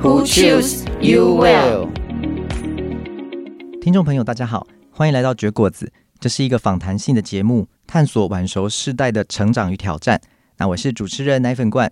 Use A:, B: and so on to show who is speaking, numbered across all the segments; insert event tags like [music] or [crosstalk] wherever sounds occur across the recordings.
A: Who choose you well？
B: 听众朋友，大家好，欢迎来到绝果子。这是一个访谈性的节目，探索晚熟世代的成长与挑战。那我是主持人奶粉罐。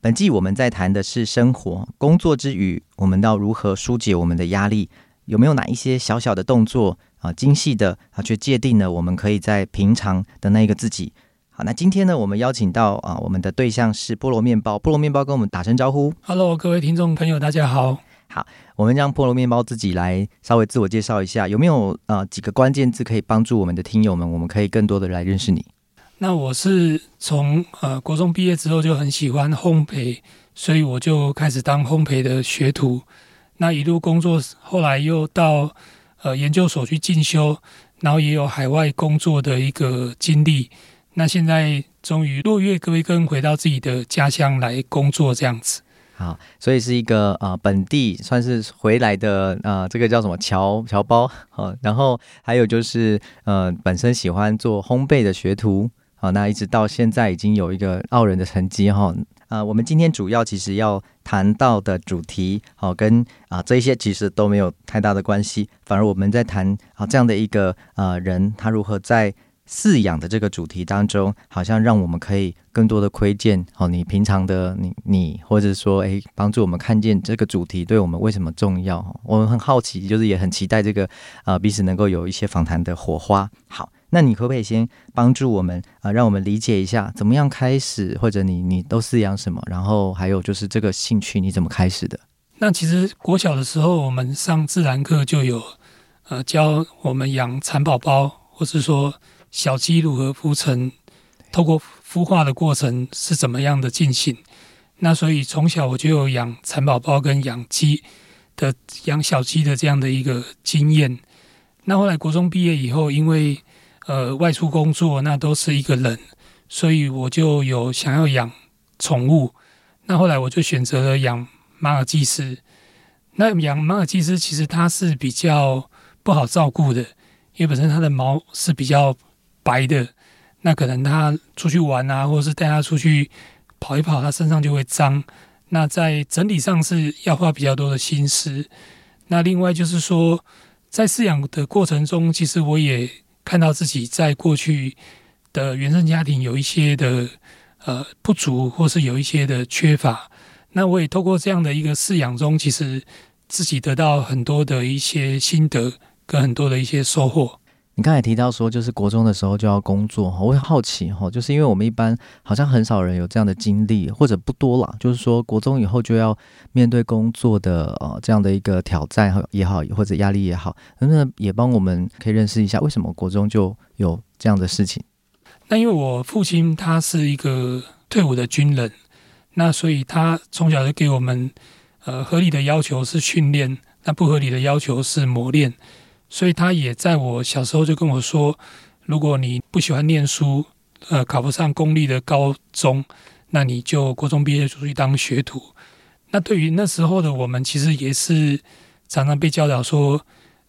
B: 本季我们在谈的是生活、工作之余，我们要如何疏解我们的压力？有没有哪一些小小的动作啊，精细的啊，却界定了我们可以在平常的那一个自己？好，那今天呢，我们邀请到啊，我们的对象是菠萝面包。菠萝面包跟我们打声招呼。
C: Hello，各位听众朋友，大家好。
B: 好，我们让菠萝面包自己来稍微自我介绍一下，有没有呃几个关键字可以帮助我们的听友们，我们可以更多的来认识你。
C: 那我是从呃国中毕业之后就很喜欢烘焙，所以我就开始当烘焙的学徒。那一路工作，后来又到呃研究所去进修，然后也有海外工作的一个经历。那现在终于落叶归根，回到自己的家乡来工作，这样子。
B: 好，所以是一个呃本地算是回来的呃这个叫什么侨侨胞好，然后还有就是呃本身喜欢做烘焙的学徒好，那一直到现在已经有一个傲人的成绩哈。呃，我们今天主要其实要谈到的主题好，跟啊这些其实都没有太大的关系，反而我们在谈啊这样的一个呃人，他如何在。饲养的这个主题当中，好像让我们可以更多的窥见哦，你平常的你你，或者说诶，帮助我们看见这个主题对我们为什么重要？我们很好奇，就是也很期待这个啊、彼此能够有一些访谈的火花。好，那你可不可以先帮助我们啊、让我们理解一下怎么样开始，或者你你都饲养什么？然后还有就是这个兴趣你怎么开始的？
C: 那其实国小的时候，我们上自然课就有呃教我们养蚕宝宝，或是说。小鸡如何孵成？透过孵化的过程是怎么样的进行？那所以从小我就有养蚕宝宝跟养鸡的养小鸡的这样的一个经验。那后来国中毕业以后，因为呃外出工作，那都是一个人，所以我就有想要养宠物。那后来我就选择了养马尔济斯。那养马尔济斯其实它是比较不好照顾的，因为本身它的毛是比较。白的，那可能他出去玩啊，或者是带他出去跑一跑，他身上就会脏。那在整体上是要花比较多的心思。那另外就是说，在饲养的过程中，其实我也看到自己在过去的原生家庭有一些的呃不足，或是有一些的缺乏。那我也透过这样的一个饲养中，其实自己得到很多的一些心得跟很多的一些收获。
B: 你刚才提到说，就是国中的时候就要工作，我会好奇哈，就是因为我们一般好像很少人有这样的经历，或者不多啦。就是说国中以后就要面对工作的呃这样的一个挑战也好，或者压力也好，能不能也帮我们可以认识一下，为什么国中就有这样的事情？
C: 那因为我父亲他是一个退伍的军人，那所以他从小就给我们呃合理的要求是训练，那不合理的要求是磨练。所以他也在我小时候就跟我说，如果你不喜欢念书，呃，考不上公立的高中，那你就国中毕业出去当学徒。那对于那时候的我们，其实也是常常被教导说，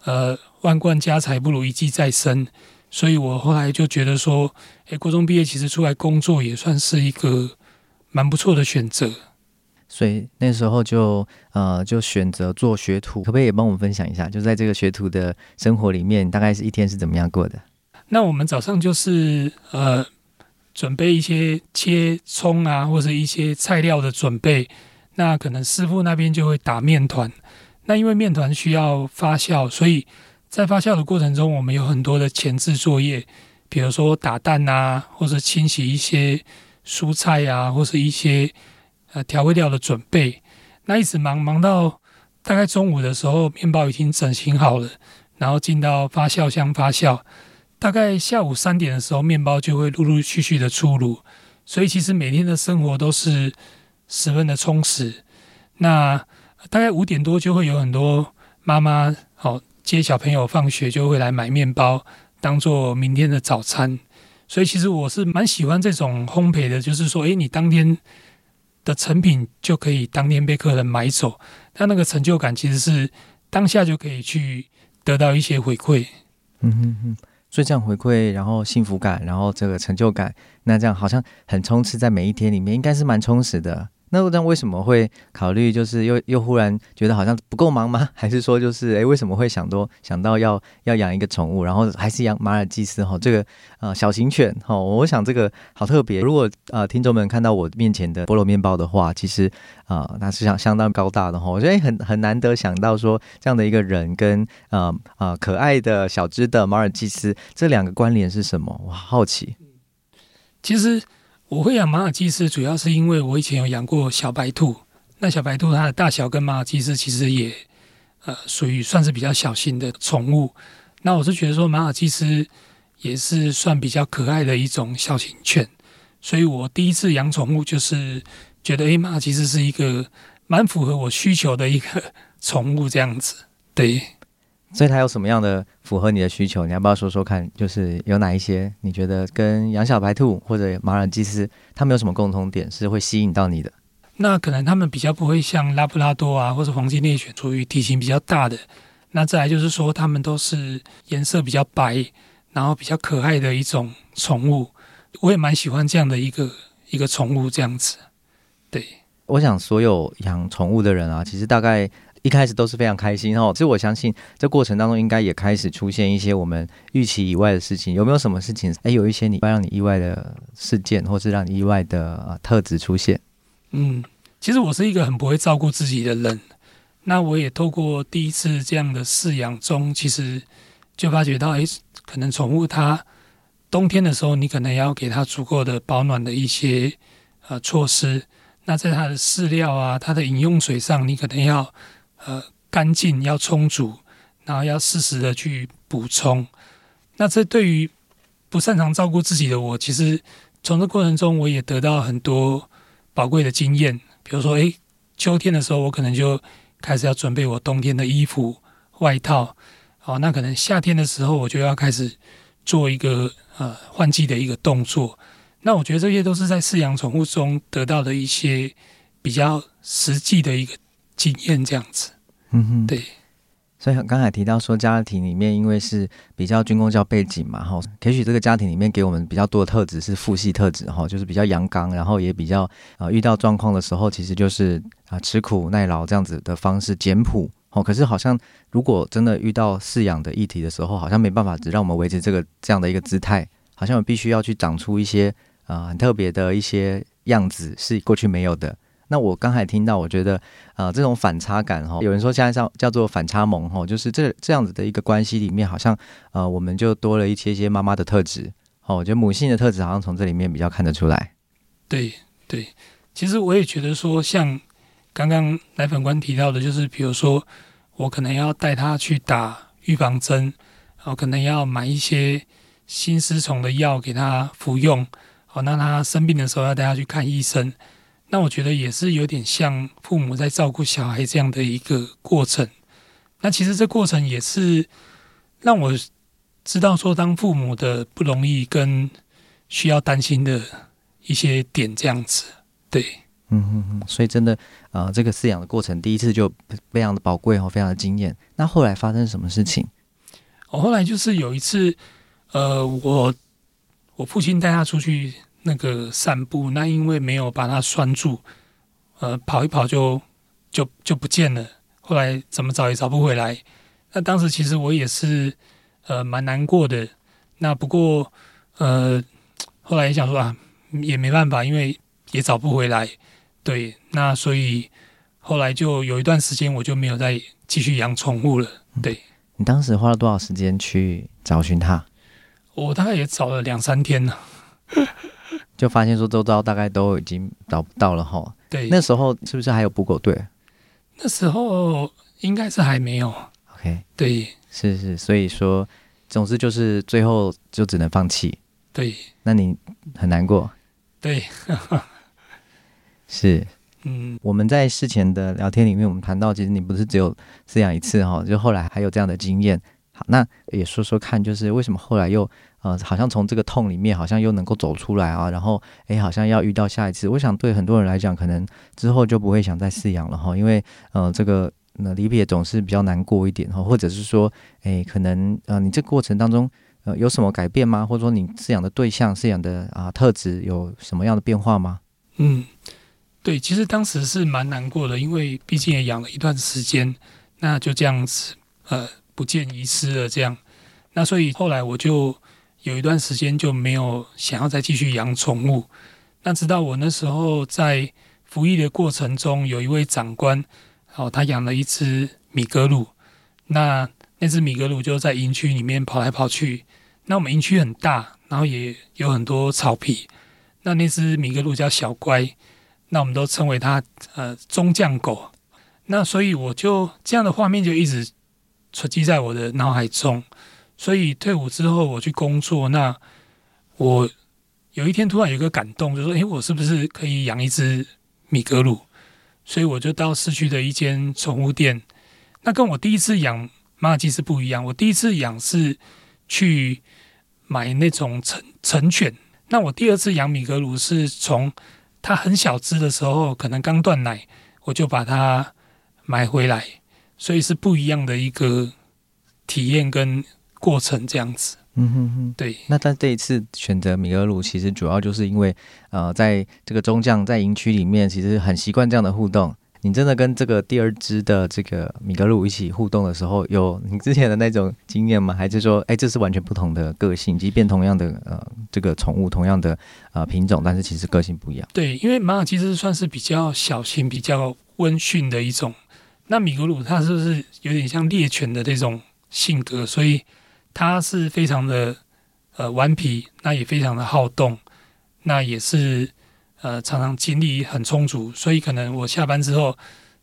C: 呃，万贯家财不如一技在身。所以我后来就觉得说，诶，国中毕业其实出来工作也算是一个蛮不错的选择。
B: 所以那时候就呃就选择做学徒，可不可以也帮我们分享一下？就在这个学徒的生活里面，大概是一天是怎么样过的？
C: 那我们早上就是呃准备一些切葱啊，或者一些菜料的准备。那可能师傅那边就会打面团。那因为面团需要发酵，所以在发酵的过程中，我们有很多的前置作业，比如说打蛋啊，或者清洗一些蔬菜啊，或是一些。呃，调味料的准备，那一直忙忙到大概中午的时候，面包已经整形好了，然后进到发酵箱发酵。大概下午三点的时候，面包就会陆陆续续的出炉。所以其实每天的生活都是十分的充实。那大概五点多就会有很多妈妈哦接小朋友放学就会来买面包当做明天的早餐，所以其实我是蛮喜欢这种烘焙的，就是说，诶，你当天的成品就可以当天被客人买走，他那个成就感其实是当下就可以去得到一些回馈。
B: 嗯哼哼，所以这样回馈，然后幸福感，然后这个成就感，那这样好像很充斥在每一天里面，应该是蛮充实的。那这样为什么会考虑，就是又又忽然觉得好像不够忙吗？[laughs] 还是说就是哎，为什么会想多想到要要养一个宠物，然后还是养马尔济斯哈？这个呃小型犬哈，我想这个好特别。如果呃听众们看到我面前的菠萝面包的话，其实啊、那是相相当高大的哈。我觉得很很难得想到说这样的一个人跟呃、呃、可爱的小只的马尔济斯这两个关联是什么？我好奇。
C: 其实。我会养马尔济斯，主要是因为我以前有养过小白兔。那小白兔它的大小跟马尔济斯其实也，呃，属于算是比较小型的宠物。那我是觉得说马尔济斯也是算比较可爱的一种小型犬，所以我第一次养宠物就是觉得，诶，马尔济斯是一个蛮符合我需求的一个 [laughs] 宠物这样子，对。
B: 所以它有什么样的符合你的需求？你要不要说说看？就是有哪一些你觉得跟养小白兔或者马尔济斯，它们有什么共同点是会吸引到你的？
C: 那可能它们比较不会像拉布拉多啊，或者黄金猎犬，属于体型比较大的。那再来就是说，它们都是颜色比较白，然后比较可爱的一种宠物。我也蛮喜欢这样的一个一个宠物这样子。对，
B: 我想所有养宠物的人啊，其实大概。一开始都是非常开心哦，其实我相信这过程当中应该也开始出现一些我们预期以外的事情。有没有什么事情？哎，有一些你会让你意外的事件，或是让你意外的特质出现？
C: 嗯，其实我是一个很不会照顾自己的人。那我也透过第一次这样的饲养中，其实就发觉到，哎，可能宠物它冬天的时候，你可能要给它足够的保暖的一些呃措施。那在它的饲料啊，它的饮用水上，你可能要。呃，干净要充足，然后要适时的去补充。那这对于不擅长照顾自己的我，其实从这过程中我也得到很多宝贵的经验。比如说，诶，秋天的时候，我可能就开始要准备我冬天的衣服、外套。好，那可能夏天的时候，我就要开始做一个呃换季的一个动作。那我觉得这些都是在饲养宠物中得到的一些比较实际的一个。经验这样子，嗯哼，对，
B: 所以刚才提到说，家庭里面因为是比较军工教背景嘛，哈，也许这个家庭里面给我们比较多的特质是父系特质，哈，就是比较阳刚，然后也比较啊，遇到状况的时候，其实就是啊，吃苦耐劳这样子的方式，简朴，哦，可是好像如果真的遇到饲养的议题的时候，好像没办法只让我们维持这个这样的一个姿态，好像我必须要去长出一些啊很特别的一些样子，是过去没有的。那我刚才听到，我觉得，呃，这种反差感哈，有人说现在叫叫做反差萌哈，就是这这样子的一个关系里面，好像呃，我们就多了一些些妈妈的特质，哦，我觉得母性的特质好像从这里面比较看得出来。
C: 对对，其实我也觉得说，像刚刚奶粉官提到的，就是比如说我可能要带他去打预防针，然后可能要买一些心丝虫的药给他服用，好，那他生病的时候要带他去看医生。那我觉得也是有点像父母在照顾小孩这样的一个过程。那其实这过程也是让我知道说，当父母的不容易跟需要担心的一些点这样子。对，
B: 嗯嗯嗯。所以真的，呃，这个饲养的过程第一次就非常的宝贵哦，非常的惊艳。那后来发生什么事情？
C: 我后来就是有一次，呃，我我父亲带他出去。那个散步，那因为没有把它拴住，呃，跑一跑就就就不见了。后来怎么找也找不回来。那当时其实我也是呃蛮难过的。那不过呃后来也想说啊，也没办法，因为也找不回来。对，那所以后来就有一段时间我就没有再继续养宠物了。对。
B: 你当时花了多少时间去找寻它？
C: 我大概也找了两三天了。[laughs] [laughs]
B: 就发现说周遭大概都已经找不到了哈。
C: 对，
B: 那时候是不是还有捕狗队？
C: 那时候应该是还没有。
B: OK，
C: 对，
B: 是是，所以说，总之就是最后就只能放弃。
C: 对，
B: 那你很难过。
C: 对，
B: 是。
C: 嗯，
B: 我们在事前的聊天里面，我们谈到，其实你不是只有饲养一次哈，就后来还有这样的经验。好，那也说说看，就是为什么后来又呃，好像从这个痛里面，好像又能够走出来啊？然后，哎，好像要遇到下一次。我想对很多人来讲，可能之后就不会想再饲养了哈，因为呃，这个那离别总是比较难过一点哈，或者是说，哎，可能呃，你这过程当中呃有什么改变吗？或者说你饲养的对象、饲养的啊特质有什么样的变化吗？
C: 嗯。对，其实当时是蛮难过的，因为毕竟也养了一段时间，那就这样子，呃，不见遗失了这样。那所以后来我就有一段时间就没有想要再继续养宠物。那直到我那时候在服役的过程中，有一位长官，哦，他养了一只米格鲁。那那只米格鲁就在营区里面跑来跑去。那我们营区很大，然后也有很多草皮。那那只米格鲁叫小乖。那我们都称为它呃中将狗，那所以我就这样的画面就一直存积在我的脑海中。所以退伍之后我去工作，那我有一天突然有个感动，就说：“诶，我是不是可以养一只米格鲁？”所以我就到市区的一间宠物店。那跟我第一次养马尔济斯不一样，我第一次养是去买那种成成犬。那我第二次养米格鲁是从。它很小只的时候，可能刚断奶，我就把它买回来，所以是不一样的一个体验跟过程这样子。嗯哼哼，对。
B: 那但这一次选择米格鲁，其实主要就是因为，呃，在这个中将在营区里面，其实很习惯这样的互动。你真的跟这个第二只的这个米格鲁一起互动的时候，有你之前的那种经验吗？还是说，哎，这是完全不同的个性？即便同样的呃这个宠物，同样的呃品种，但是其实个性不一样。
C: 对，因为马尔济斯算是比较小型、比较温驯的一种。那米格鲁它是不是有点像猎犬的这种性格？所以他是非常的呃顽皮，那也非常的好动，那也是。呃，常常精力很充足，所以可能我下班之后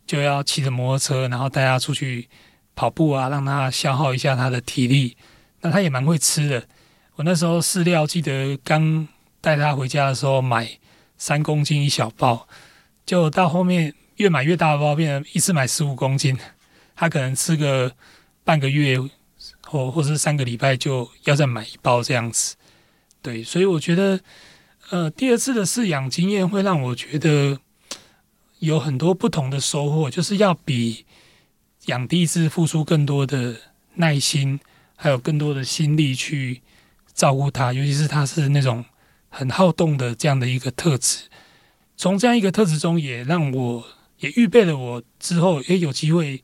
C: 就要骑着摩托车，然后带他出去跑步啊，让他消耗一下他的体力。那他也蛮会吃的。我那时候饲料记得刚带他回家的时候买三公斤一小包，就到后面越买越大的包，变成一次买十五公斤。他可能吃个半个月或或是三个礼拜就要再买一包这样子。对，所以我觉得。呃，第二次的饲养经验会让我觉得有很多不同的收获，就是要比养第一次付出更多的耐心，还有更多的心力去照顾它，尤其是它是那种很好动的这样的一个特质。从这样一个特质中，也让我也预备了我之后也有机会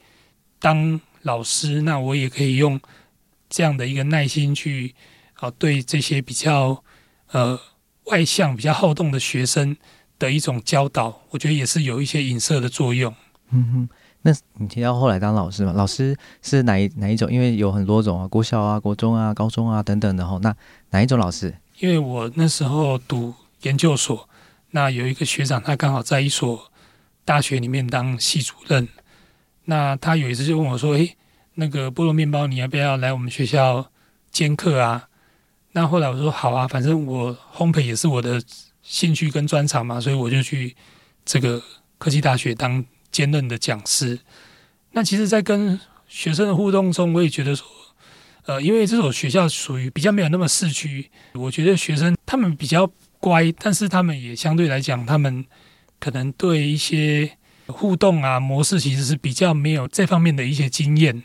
C: 当老师，那我也可以用这样的一个耐心去啊，对这些比较呃。外向、比较好动的学生的一种教导，我觉得也是有一些影射的作用。
B: 嗯哼，那你提到后来当老师嘛？老师是哪一哪一种？因为有很多种啊，国小啊、国中啊、高中啊等等的哈。那哪一种老师？
C: 因为我那时候读研究所，那有一个学长，他刚好在一所大学里面当系主任。那他有一次就问我说：“诶，那个菠萝面包，你要不要来我们学校兼课啊？”那后来我说好啊，反正我烘焙也是我的兴趣跟专长嘛，所以我就去这个科技大学当兼任的讲师。那其实，在跟学生的互动中，我也觉得说，呃，因为这所学校属于比较没有那么市区，我觉得学生他们比较乖，但是他们也相对来讲，他们可能对一些互动啊模式，其实是比较没有这方面的一些经验。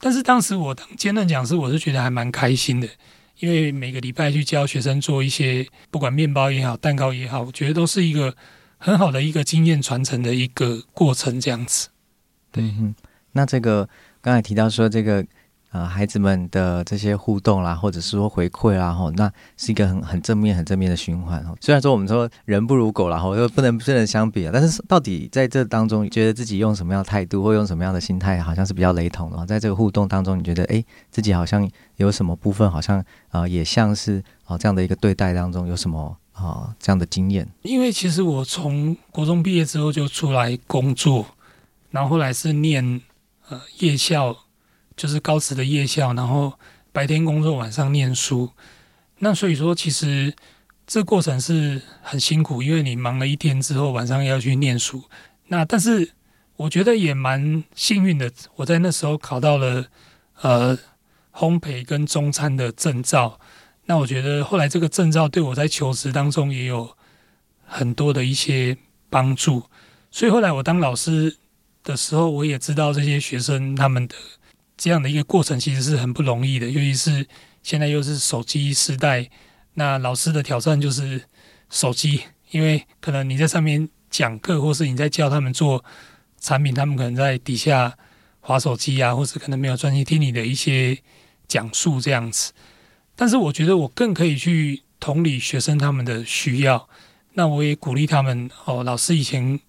C: 但是当时我当兼任讲师，我是觉得还蛮开心的。因为每个礼拜去教学生做一些，不管面包也好，蛋糕也好，我觉得都是一个很好的一个经验传承的一个过程，这样子。对，
B: 嗯，那这个刚才提到说这个。呃，孩子们的这些互动啦，或者是说回馈啦，吼，那是一个很很正面、很正面的循环。虽然说我们说人不如狗啦，吼，又不能不能相比啊，但是到底在这当中，觉得自己用什么样的态度，或用什么样的心态，好像是比较雷同的。在这个互动当中，你觉得，哎，自己好像有什么部分，好像啊、也像是啊这样的一个对待当中，有什么啊这样的经验？
C: 因为其实我从国中毕业之后就出来工作，然后后来是念呃夜校。就是高职的夜校，然后白天工作，晚上念书。那所以说，其实这过程是很辛苦，因为你忙了一天之后，晚上要去念书。那但是我觉得也蛮幸运的，我在那时候考到了呃烘焙跟中餐的证照。那我觉得后来这个证照对我在求职当中也有很多的一些帮助。所以后来我当老师的时候，我也知道这些学生他们的这样的一个过程其实是很不容易的，尤其是现在又是手机时代，那老师的挑战就是手机，因为可能你在上面讲课，或是你在教他们做产品，他们可能在底下滑手机啊，或是可能没有专心听你的一些讲述这样子。但是我觉得我更可以去同理学生他们的需要，那我也鼓励他们哦，老师以前。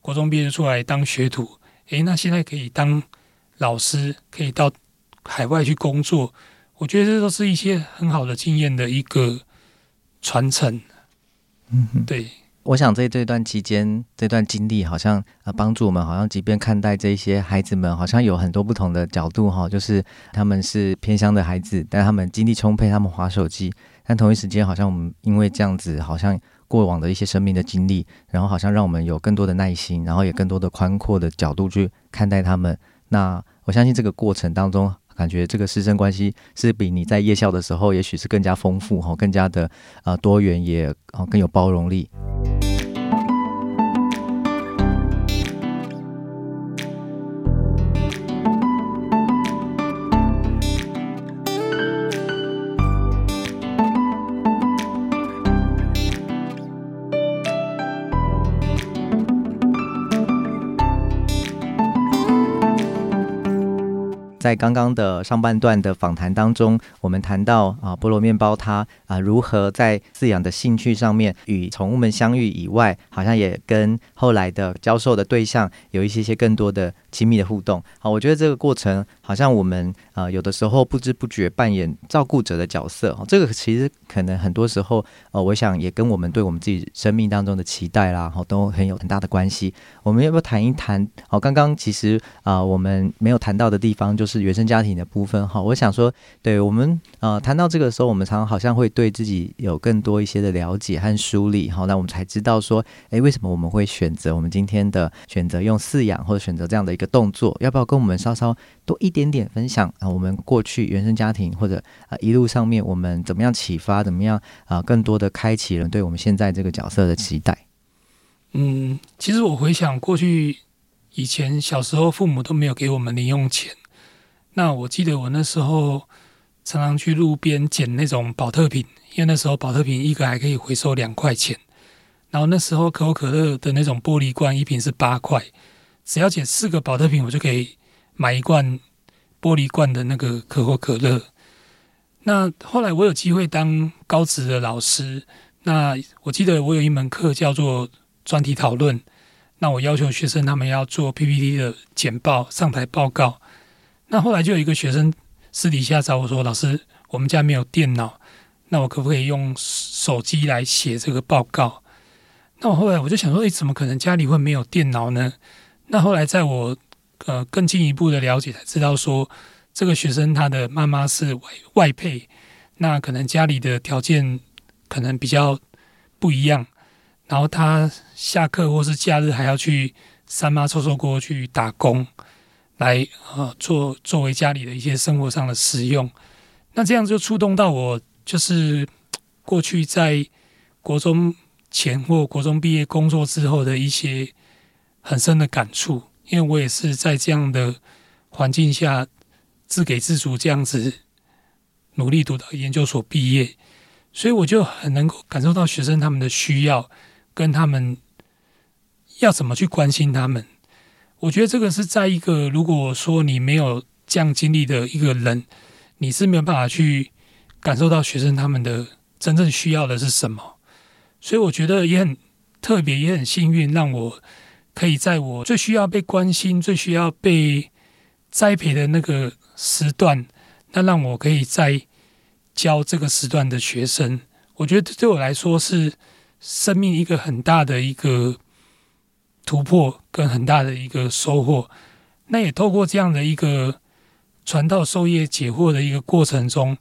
C: 国中毕业出来当学徒，诶，那现在可以当老师，可以到海外去工作，我觉得这都是一些很好的经验的一个传承。
B: 嗯，
C: 对，
B: 我想在这段期间，这段经历好像呃帮助我们，好像即便看待这些孩子们，好像有很多不同的角度哈，就是他们是偏乡的孩子，但他们精力充沛，他们滑手机，但同一时间好像我们因为这样子，好像。过往的一些生命的经历，然后好像让我们有更多的耐心，然后也更多的宽阔的角度去看待他们。那我相信这个过程当中，感觉这个师生关系是比你在夜校的时候，也许是更加丰富哈，更加的呃多元，也更有包容力。在刚刚的上半段的访谈当中，我们谈到啊，菠萝面包它啊如何在饲养的兴趣上面与宠物们相遇以外，好像也跟后来的教授的对象有一些些更多的亲密的互动。好，我觉得这个过程好像我们啊有的时候不知不觉扮演照顾者的角色。哦这个其实可能很多时候呃，我想也跟我们对我们自己生命当中的期待啦，好都很有很大的关系。我们要不要谈一谈？好，刚刚其实啊我们没有谈到的地方就是。原生家庭的部分哈，我想说，对我们呃谈到这个时候，我们常常好像会对自己有更多一些的了解和梳理哈，那我们才知道说，诶，为什么我们会选择我们今天的选择用饲养或者选择这样的一个动作？要不要跟我们稍稍多一点点分享啊？我们过去原生家庭或者啊一路上面我们怎么样启发，怎么样啊更多的开启了对我们现在这个角色的期待？
C: 嗯，其实我回想过去以前小时候，父母都没有给我们零用钱。那我记得我那时候常常去路边捡那种宝特瓶，因为那时候宝特瓶一个还可以回收两块钱。然后那时候可口可乐的那种玻璃罐一瓶是八块，只要捡四个保特瓶，我就可以买一罐玻璃罐的那个可口可乐。那后来我有机会当高职的老师，那我记得我有一门课叫做专题讨论，那我要求学生他们要做 PPT 的简报，上台报告。那后来就有一个学生私底下找我说：“老师，我们家没有电脑，那我可不可以用手机来写这个报告？”那我后来我就想说：“诶，怎么可能家里会没有电脑呢？”那后来在我呃更进一步的了解才知道说，这个学生他的妈妈是外外配，那可能家里的条件可能比较不一样，然后他下课或是假日还要去三妈臭臭锅去打工。来呃做作为家里的一些生活上的使用，那这样就触动到我，就是过去在国中前或国中毕业工作之后的一些很深的感触，因为我也是在这样的环境下自给自足，这样子努力读到研究所毕业，所以我就很能够感受到学生他们的需要，跟他们要怎么去关心他们。我觉得这个是在一个如果说你没有这样经历的一个人，你是没有办法去感受到学生他们的真正需要的是什么。所以我觉得也很特别，也很幸运，让我可以在我最需要被关心、最需要被栽培的那个时段，那让我可以在教这个时段的学生。我觉得对我来说是生命一个很大的一个。突破跟很大的一个收获，那也透过这样的一个传道授业解惑的一个过程中，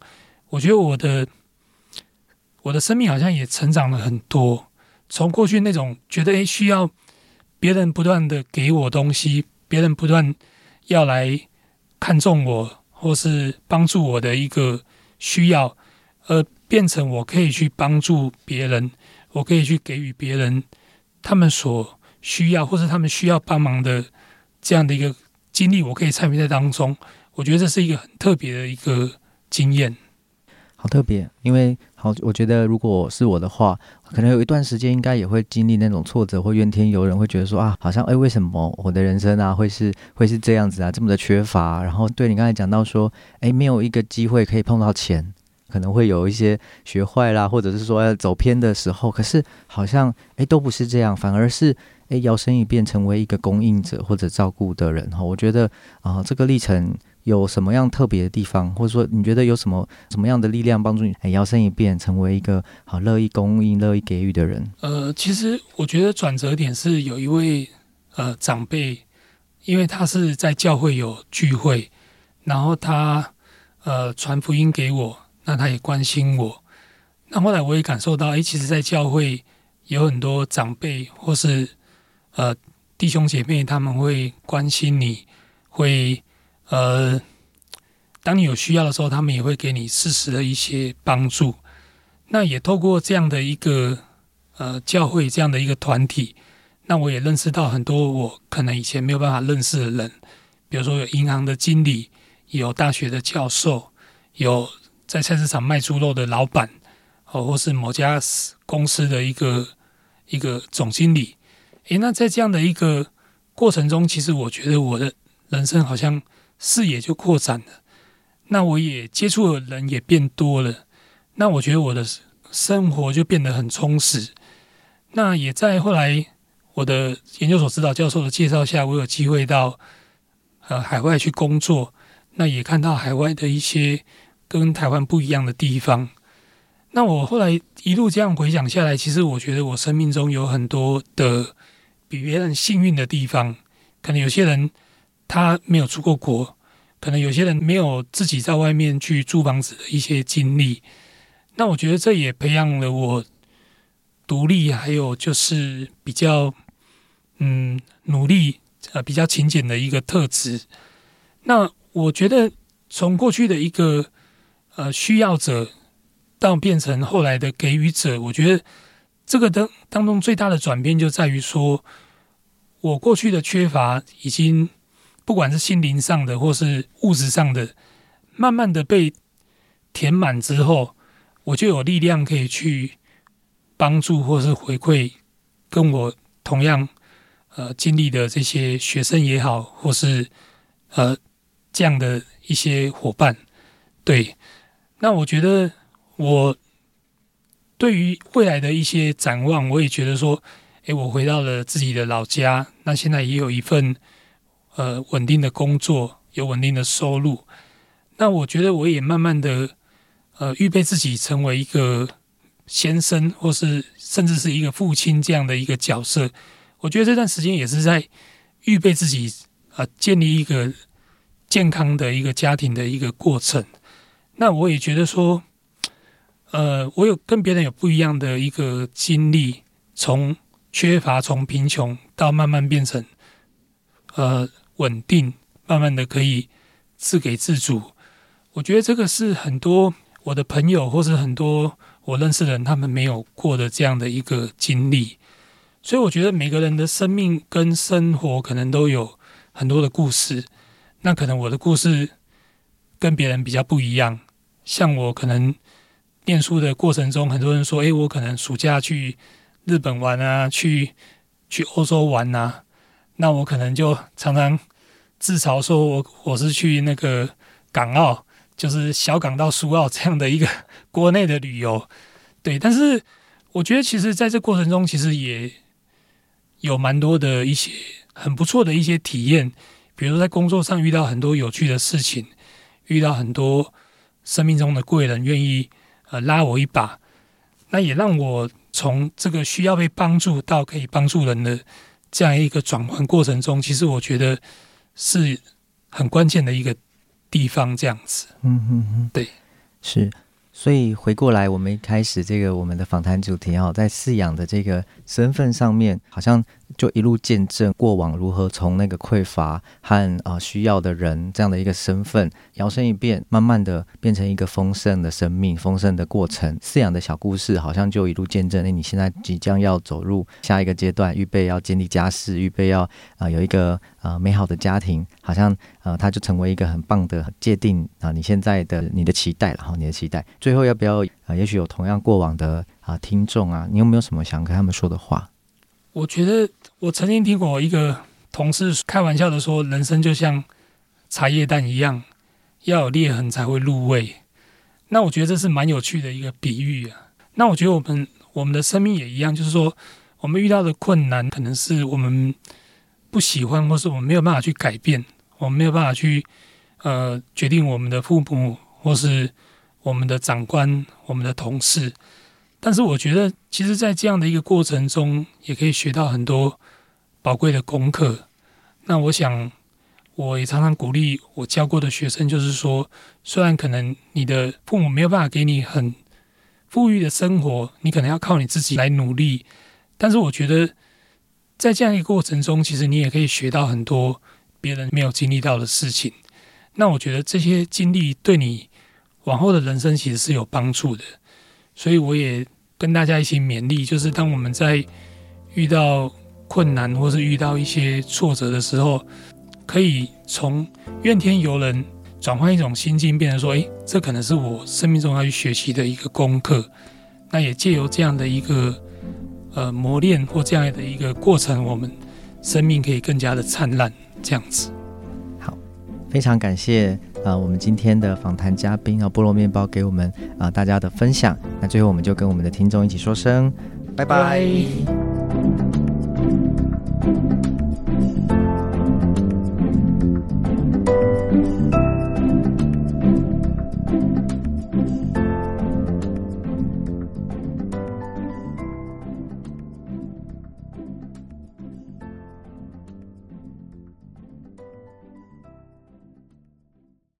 C: 我觉得我的我的生命好像也成长了很多。从过去那种觉得诶需要别人不断的给我东西，别人不断要来看重我，或是帮助我的一个需要，而变成我可以去帮助别人，我可以去给予别人他们所需要，或是他们需要帮忙的这样的一个经历，我可以参与在当中。我觉得这是一个很特别的一个经
B: 验。特别，因为好，我觉得如果是我的话，可能有一段时间应该也会经历那种挫折或怨天尤人，会觉得说啊，好像哎，为什么我的人生啊会是会是这样子啊，这么的缺乏？然后对你刚才讲到说，哎，没有一个机会可以碰到钱，可能会有一些学坏啦，或者是说要走偏的时候。可是好像哎都不是这样，反而是哎摇身一变成为一个供应者或者照顾的人哈。我觉得啊，这个历程。有什么样特别的地方，或者说你觉得有什么什么样的力量帮助你摇身一变成为一个好乐意供应、乐意给予的人？
C: 呃，其实我觉得转折点是有一位呃长辈，因为他是在教会有聚会，然后他呃传福音给我，那他也关心我。那后来我也感受到，哎，其实，在教会有很多长辈或是呃弟兄姐妹，他们会关心你，会。呃，当你有需要的时候，他们也会给你适时的一些帮助。那也透过这样的一个呃教会这样的一个团体，那我也认识到很多我可能以前没有办法认识的人，比如说有银行的经理，有大学的教授，有在菜市场卖猪肉的老板，哦，或是某家公司的一个一个总经理。诶，那在这样的一个过程中，其实我觉得我的人生好像。视野就扩展了，那我也接触的人也变多了，那我觉得我的生活就变得很充实。那也在后来我的研究所指导教授的介绍下，我有机会到呃海外去工作，那也看到海外的一些跟台湾不一样的地方。那我后来一路这样回想下来，其实我觉得我生命中有很多的比别人幸运的地方，可能有些人。他没有出过国，可能有些人没有自己在外面去租房子的一些经历。那我觉得这也培养了我独立，还有就是比较嗯努力呃比较勤俭的一个特质。那我觉得从过去的一个呃需要者，到变成后来的给予者，我觉得这个当当中最大的转变就在于说，我过去的缺乏已经。不管是心灵上的或是物质上的，慢慢的被填满之后，我就有力量可以去帮助或是回馈跟我同样呃经历的这些学生也好，或是呃这样的一些伙伴。对，那我觉得我对于未来的一些展望，我也觉得说，诶，我回到了自己的老家，那现在也有一份。呃，稳定的工作，有稳定的收入，那我觉得我也慢慢的，呃，预备自己成为一个先生，或是甚至是一个父亲这样的一个角色。我觉得这段时间也是在预备自己，呃，建立一个健康的一个家庭的一个过程。那我也觉得说，呃，我有跟别人有不一样的一个经历，从缺乏，从贫穷到慢慢变成，呃。稳定，慢慢的可以自给自足。我觉得这个是很多我的朋友或是很多我认识的人，他们没有过的这样的一个经历。所以我觉得每个人的生命跟生活可能都有很多的故事。那可能我的故事跟别人比较不一样。像我可能念书的过程中，很多人说：“诶，我可能暑假去日本玩啊，去去欧洲玩啊。”那我可能就常常自嘲说，我我是去那个港澳，就是小港到苏澳这样的一个 [laughs] 国内的旅游，对。但是我觉得，其实在这过程中，其实也有蛮多的一些很不错的一些体验，比如说在工作上遇到很多有趣的事情，遇到很多生命中的贵人愿意呃拉我一把，那也让我从这个需要被帮助到可以帮助人的。这样一个转换过程中，其实我觉得是很关键的一个地方。这样子，
B: 嗯嗯嗯，
C: 对，
B: 是。所以回过来，我们一开始这个我们的访谈主题哦，在饲养的这个身份上面，好像就一路见证过往如何从那个匮乏和啊、呃、需要的人这样的一个身份摇身一变，慢慢的变成一个丰盛的生命、丰盛的过程。饲养的小故事好像就一路见证，哎，你现在即将要走入下一个阶段，预备要建立家室，预备要啊、呃、有一个啊、呃、美好的家庭，好像呃它就成为一个很棒的界定啊、你现在的你的期待，然后你的期待。最后要不要啊、呃？也许有同样过往的啊、听众啊，你有没有什么想跟他们说的话？
C: 我觉得我曾经听过一个同事开玩笑的说，人生就像茶叶蛋一样，要有裂痕才会入味。那我觉得这是蛮有趣的一个比喻啊。那我觉得我们我们的生命也一样，就是说我们遇到的困难，可能是我们不喜欢，或是我们没有办法去改变，我们没有办法去呃决定我们的父母，或是我们的长官、我们的同事。但是我觉得，其实，在这样的一个过程中，也可以学到很多宝贵的功课。那我想，我也常常鼓励我教过的学生，就是说，虽然可能你的父母没有办法给你很富裕的生活，你可能要靠你自己来努力。但是，我觉得，在这样一个过程中，其实你也可以学到很多别人没有经历到的事情。那我觉得这些经历对你往后的人生其实是有帮助的。所以我也跟大家一起勉励，就是当我们在遇到困难或是遇到一些挫折的时候，可以从怨天尤人转换一种心境，变成说：“诶，这可能是我生命中要去学习的一个功课。”那也借由这样的一个呃磨练或这样的一个过程，我们生命可以更加的灿烂。这样子，
B: 好，非常感谢。啊、我们今天的访谈嘉宾啊，菠萝面包给我们啊、大家的分享。那最后我们就跟我们的听众一起说声。拜拜。